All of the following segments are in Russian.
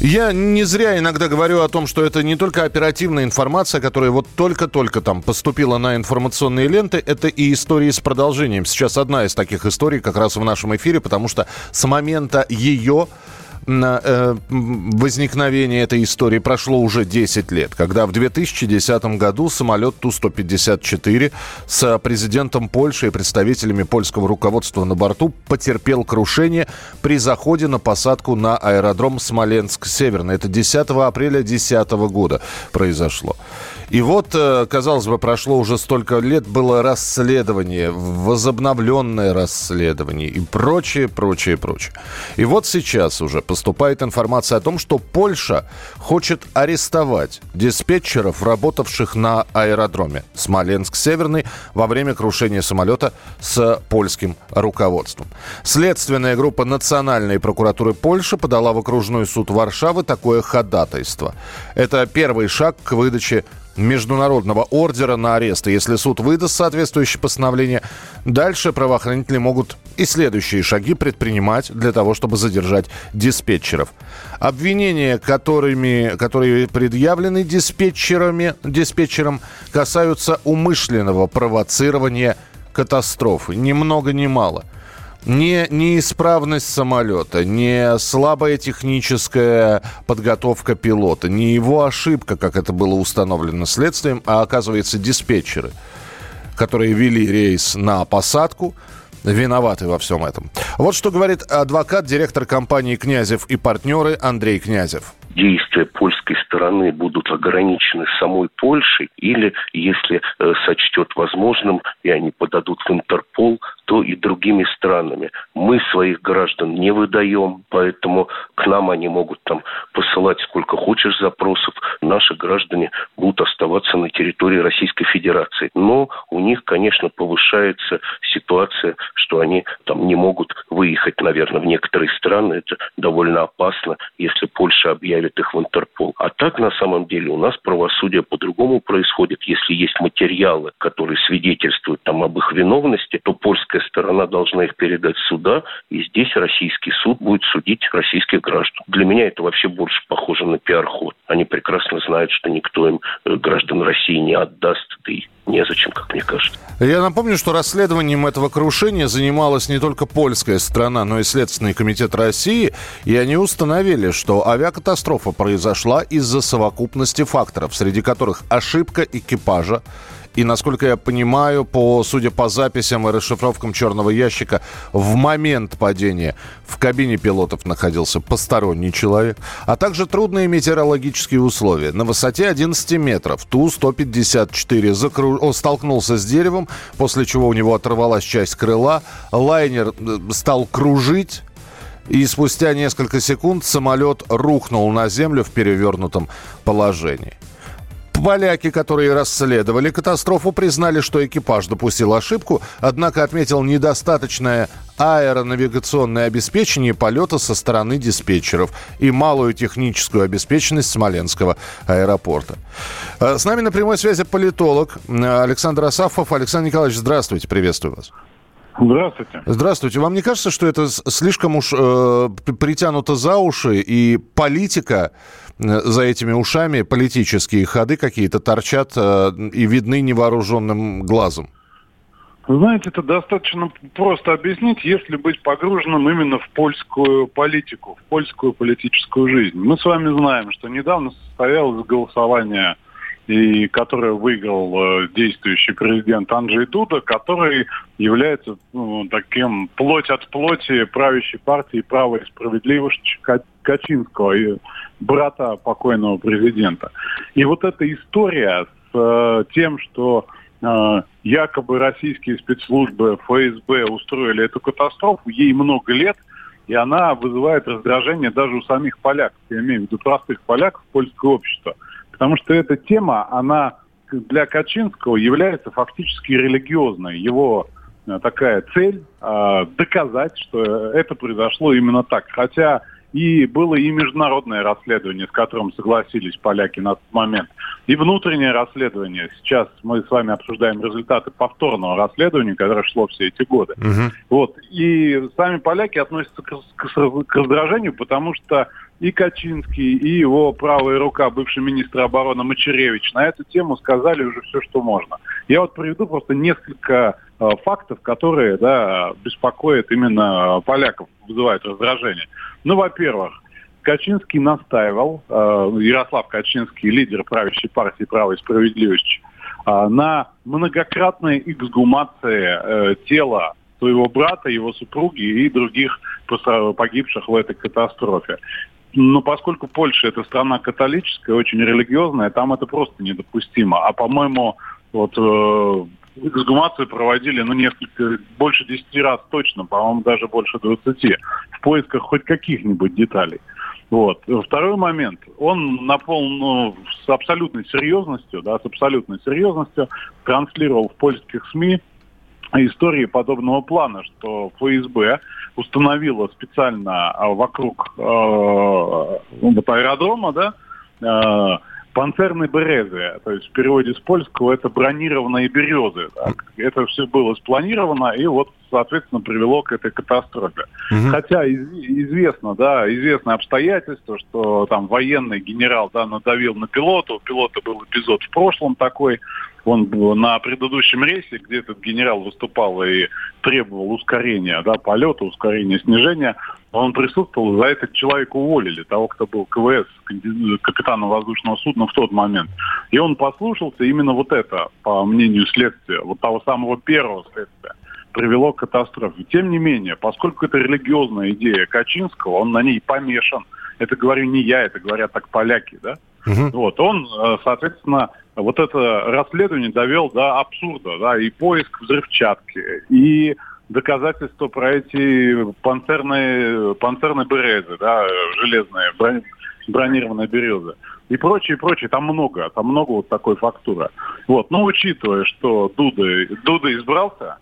Я не зря иногда говорю о том, что это не только оперативная информация, которая вот только-только там поступила на информационные ленты, это и истории с продолжением. Сейчас одна из таких историй как раз в нашем эфире, потому что с момента ее возникновения этой истории прошло уже 10 лет, когда в 2010 году самолет Ту-154 с президентом Польши и представителями польского руководства на борту потерпел крушение при заходе на посадку на аэродром Смоленск-Северный. Это 10 апреля 2010 года произошло. И вот, э, казалось бы, прошло уже столько лет, было расследование, возобновленное расследование и прочее, прочее, прочее. И вот сейчас уже поступает информация о том, что Польша хочет арестовать диспетчеров, работавших на аэродроме Смоленск-Северный во время крушения самолета с польским руководством. Следственная группа Национальной прокуратуры Польши подала в окружной суд Варшавы такое ходатайство. Это первый шаг к выдаче международного ордера на арест. И если суд выдаст соответствующее постановление, дальше правоохранители могут и следующие шаги предпринимать для того, чтобы задержать диспетчеров. Обвинения, которыми, которые предъявлены диспетчерами, диспетчерам, касаются умышленного провоцирования катастрофы. Ни много ни мало – не неисправность самолета, не слабая техническая подготовка пилота, не его ошибка, как это было установлено следствием, а оказывается диспетчеры, которые вели рейс на посадку, виноваты во всем этом. Вот что говорит адвокат, директор компании «Князев и партнеры» Андрей Князев действия польской стороны будут ограничены самой Польшей, или, если э, сочтет возможным, и они подадут в Интерпол, то и другими странами. Мы своих граждан не выдаем, поэтому к нам они могут там посылать сколько хочешь запросов. Наши граждане будут оставаться на территории Российской Федерации. Но у них, конечно, повышается ситуация, что они там не могут выехать, наверное, в некоторые страны. Это довольно опасно, если Польша объявит их в Интерпол. А так, на самом деле, у нас правосудие по-другому происходит. Если есть материалы, которые свидетельствуют там об их виновности, то польская сторона должна их передать суда, и здесь российский суд будет судить российских граждан. Для меня это вообще больше похоже на пиар-ход. Они прекрасно знают, что никто им э, граждан России не отдаст, да и незачем, как мне кажется. Я напомню, что расследованием этого крушения занималась не только польская страна, но и Следственный комитет России, и они установили, что авиакатастрофа произошла из-за совокупности факторов, среди которых ошибка экипажа, и, насколько я понимаю, по, судя по записям и расшифровкам черного ящика, в момент падения в кабине пилотов находился посторонний человек, а также трудные метеорологические условия. На высоте 11 метров Ту-154 закру... столкнулся с деревом, после чего у него оторвалась часть крыла. Лайнер э, стал кружить, и спустя несколько секунд самолет рухнул на землю в перевернутом положении. Поляки, которые расследовали катастрофу, признали, что экипаж допустил ошибку, однако отметил недостаточное аэронавигационное обеспечение полета со стороны диспетчеров и малую техническую обеспеченность Смоленского аэропорта. Э, с нами на прямой связи политолог Александр Асафов. Александр Николаевич, здравствуйте, приветствую вас. Здравствуйте. Здравствуйте. Вам не кажется, что это слишком уж э, притянуто за уши и политика э, за этими ушами, политические ходы какие-то торчат э, и видны невооруженным глазом? знаете, это достаточно просто объяснить, если быть погруженным именно в польскую политику, в польскую политическую жизнь. Мы с вами знаем, что недавно состоялось голосование и которое выиграл э, действующий президент Анджей Дуда, который является ну, таким плоть от плоти правящей партии «Право и справедливость» Качинского, брата покойного президента. И вот эта история с э, тем, что э, якобы российские спецслужбы ФСБ устроили эту катастрофу, ей много лет, и она вызывает раздражение даже у самих поляков, я имею в виду простых поляков, польского общества – Потому что эта тема, она для Качинского является фактически религиозной. Его такая цель э, доказать, что это произошло именно так. Хотя и было и международное расследование, с которым согласились поляки на тот момент, и внутреннее расследование. Сейчас мы с вами обсуждаем результаты повторного расследования, которое шло все эти годы. Угу. Вот. И сами поляки относятся к, к, к раздражению, потому что и Качинский, и его правая рука, бывший министр обороны Мачеревич, на эту тему сказали уже все, что можно. Я вот приведу просто несколько э, фактов, которые да, беспокоят именно поляков, вызывают раздражение. Ну, во-первых, Качинский настаивал, э, Ярослав Качинский, лидер правящей партии «Право и справедливость», э, на многократной эксгумации э, тела своего брата, его супруги и других погибших в этой катастрофе. Но поскольку Польша это страна католическая, очень религиозная, там это просто недопустимо. А по-моему, вот э, эксгумацию проводили, ну, несколько, больше 10 раз точно, по-моему, даже больше 20, в поисках хоть каких-нибудь деталей. Вот. Второй момент. Он наполнен ну, с абсолютной серьезностью, да, с абсолютной серьезностью транслировал в польских СМИ истории подобного плана, что ФСБ установила специально а, вокруг э, вот аэродрома, да, э, панцерные березы, то есть в переводе с польского это бронированные березы. Так. Это все было спланировано и вот, соответственно, привело к этой катастрофе. Угу. Хотя из, известно, да, известно обстоятельство, что там военный генерал, да, надавил на пилота, у пилота был эпизод в прошлом такой, он на предыдущем рейсе, где этот генерал выступал и требовал ускорения да, полета, ускорения снижения, он присутствовал, за это человека уволили, того, кто был КВС, капитаном воздушного судна в тот момент. И он послушался, именно вот это, по мнению следствия, вот того самого первого следствия, привело к катастрофе. Тем не менее, поскольку это религиозная идея Качинского, он на ней помешан. Это говорю не я, это говорят так поляки, да? Угу. Вот, он, э, соответственно, вот это расследование довел до абсурда, да, и поиск взрывчатки, и доказательства про эти панцерные, панцерные березы, да, железные, бронированные березы. И прочее, прочее. Там много, там много вот такой фактуры. Вот. Но учитывая, что Дуда, Дуда избрался,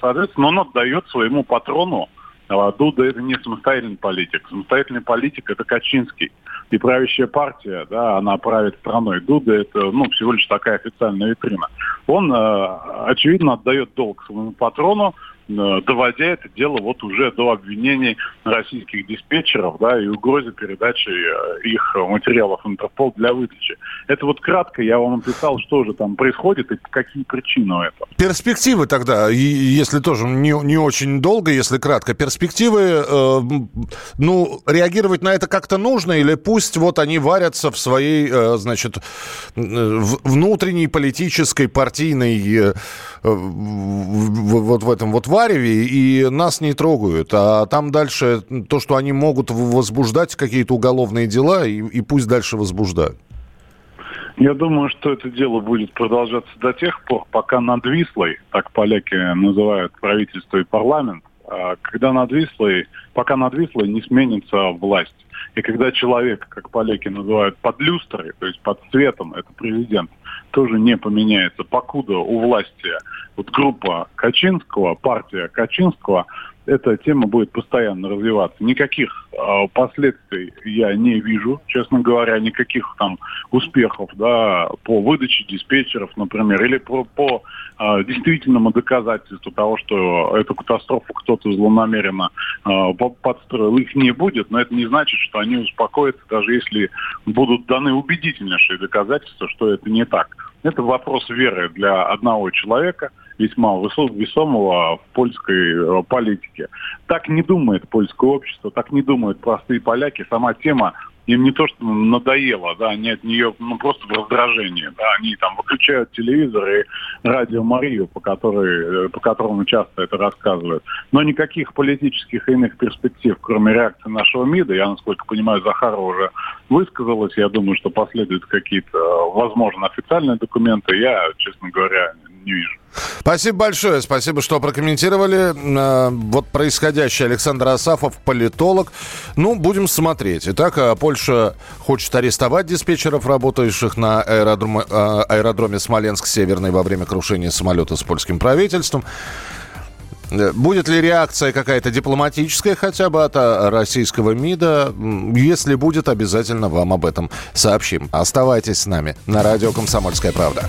соответственно, он отдает своему патрону а Дуда это не самостоятельный политик. Самостоятельный политик это Качинский. И правящая партия, да, она правит страной. Дуда это, ну, всего лишь такая официальная витрина. Он, э, очевидно, отдает долг своему патрону, Э, доводя это дело вот уже до обвинений российских диспетчеров, да, и угрозе передачи э, их материалов Интерпол для выдачи. Это вот кратко я вам описал, что же там происходит и какие причины у этого. Перспективы тогда, если тоже не, не очень долго, если кратко, перспективы, э, ну, реагировать на это как-то нужно или пусть вот они варятся в своей, э, значит, внутренней политической, партийной, э, вот в этом вот вареве и нас не трогают. А там дальше то, что они могут возбуждать какие-то уголовные дела, и, и пусть дальше возбуждают. Я думаю, что это дело будет продолжаться до тех пор, пока над Вислой, так поляки называют правительство и парламент, а когда над Вислой, пока над Вислой не сменится власть. И когда человек, как поляки называют, под люстрой, то есть под цветом, это президент, тоже не поменяется, покуда у власти вот группа Качинского, партия Качинского, эта тема будет постоянно развиваться. Никаких э, последствий я не вижу, честно говоря, никаких там успехов да, по выдаче диспетчеров, например, или по, по э, действительному доказательству того, что эту катастрофу кто-то злонамеренно э, подстроил. Их не будет, но это не значит, что они успокоятся, даже если будут даны убедительнейшие доказательства, что это не так. Это вопрос веры для одного человека, весьма весомого в польской э, политике. Так не думает польское общество, так не думают простые поляки. Сама тема им не то, что надоело, да, они от нее ну, просто в раздражении, да, они там выключают телевизор и радио Марию, по, которой, э, по которому часто это рассказывают. Но никаких политических и иных перспектив, кроме реакции нашего МИДа, я, насколько понимаю, Захарова уже высказалась, я думаю, что последуют какие-то, э, возможно, официальные документы, я, честно говоря, не вижу. Спасибо большое. Спасибо, что прокомментировали. Э, вот происходящее. Александр Асафов, политолог. Ну, будем смотреть. Итак, э, Польша хочет арестовать диспетчеров, работающих на аэродроме, э, аэродроме Смоленск-Северный во время крушения самолета с польским правительством. Будет ли реакция какая-то дипломатическая хотя бы от российского МИДа? Если будет, обязательно вам об этом сообщим. Оставайтесь с нами на радио «Комсомольская правда».